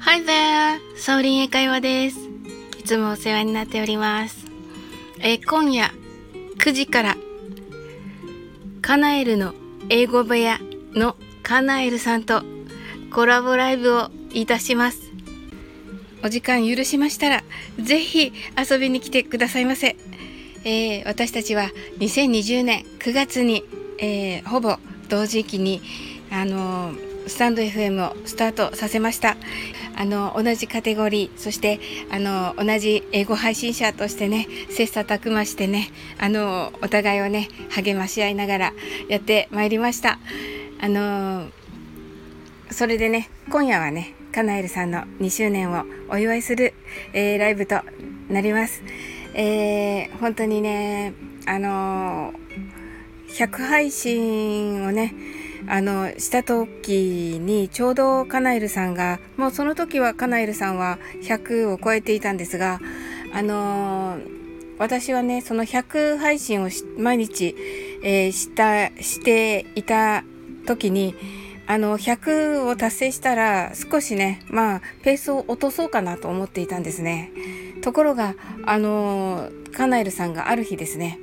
Hi there! ソーリン英会話です。いつもお世話になっております。えー今夜9時からカナエルの英語部屋のカナエルさんとコラボライブをいたします。お時間許しましたらぜひ遊びに来てくださいませ。えー私たちは2020年9月に、えーほぼ同時期にあのースタンド FM をスタートさせました。あの同じカテゴリーそしてあの同じ英語配信者としてね切磋琢磨してねあのお互いをね励まし合いながらやってまいりました。あのそれでね今夜はねカナエルさんの2周年をお祝いする、えーライブとなります。えー本当にねあの100配信をねあのした時にちょうどカナエルさんがもうその時はカナエルさんは100を超えていたんですがあの私はねその100配信をし毎日、えーしたしていた時にあの100を達成したら少しねまあペースを落とそうかなと思っていたんですね。ところがあのカナエルさんがある日ですね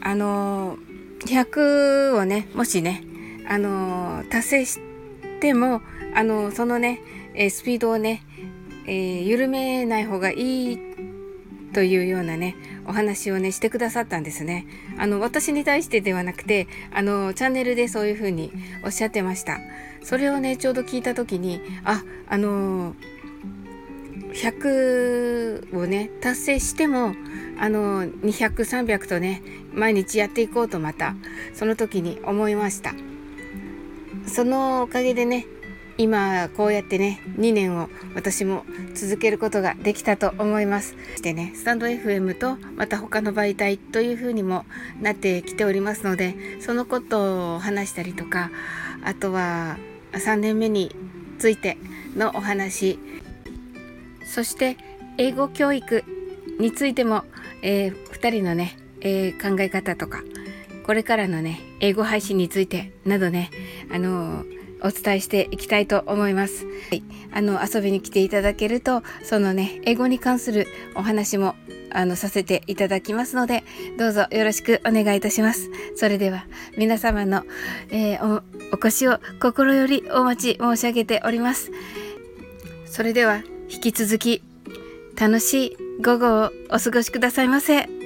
あの100をねもしねあの達成してもあのそのね、えスピードをね、えー緩めない方がいいというようなねお話をねしてくださったんですね。あの私に対してではなくてあのチャンネルでそういうふうにおっしゃってました。それをねちょうど聞いた時にああの100をね達成してもあの200300とね毎日やっていこうとまたその時に思いました。そのおかげでね今こうやってね2年を私も続けることができたと思います。でねスタンド FM とまた他の媒体というふうにもなってきておりますのでそのことを話したりとかあとは3年目についてのお話そして英語教育についても、え2人のね、えー考え方とかこれからのね英語配信についてなどねあのーお伝えしていきたいと思います。はい、あの遊びに来ていただけるとそのね英語に関するお話もあのさせていただきますのでどうぞよろしくお願いいたします。それでは皆様の、えーおお越しを心よりお待ち申し上げております。それでは引き続き楽しい午後をお過ごしくださいませ。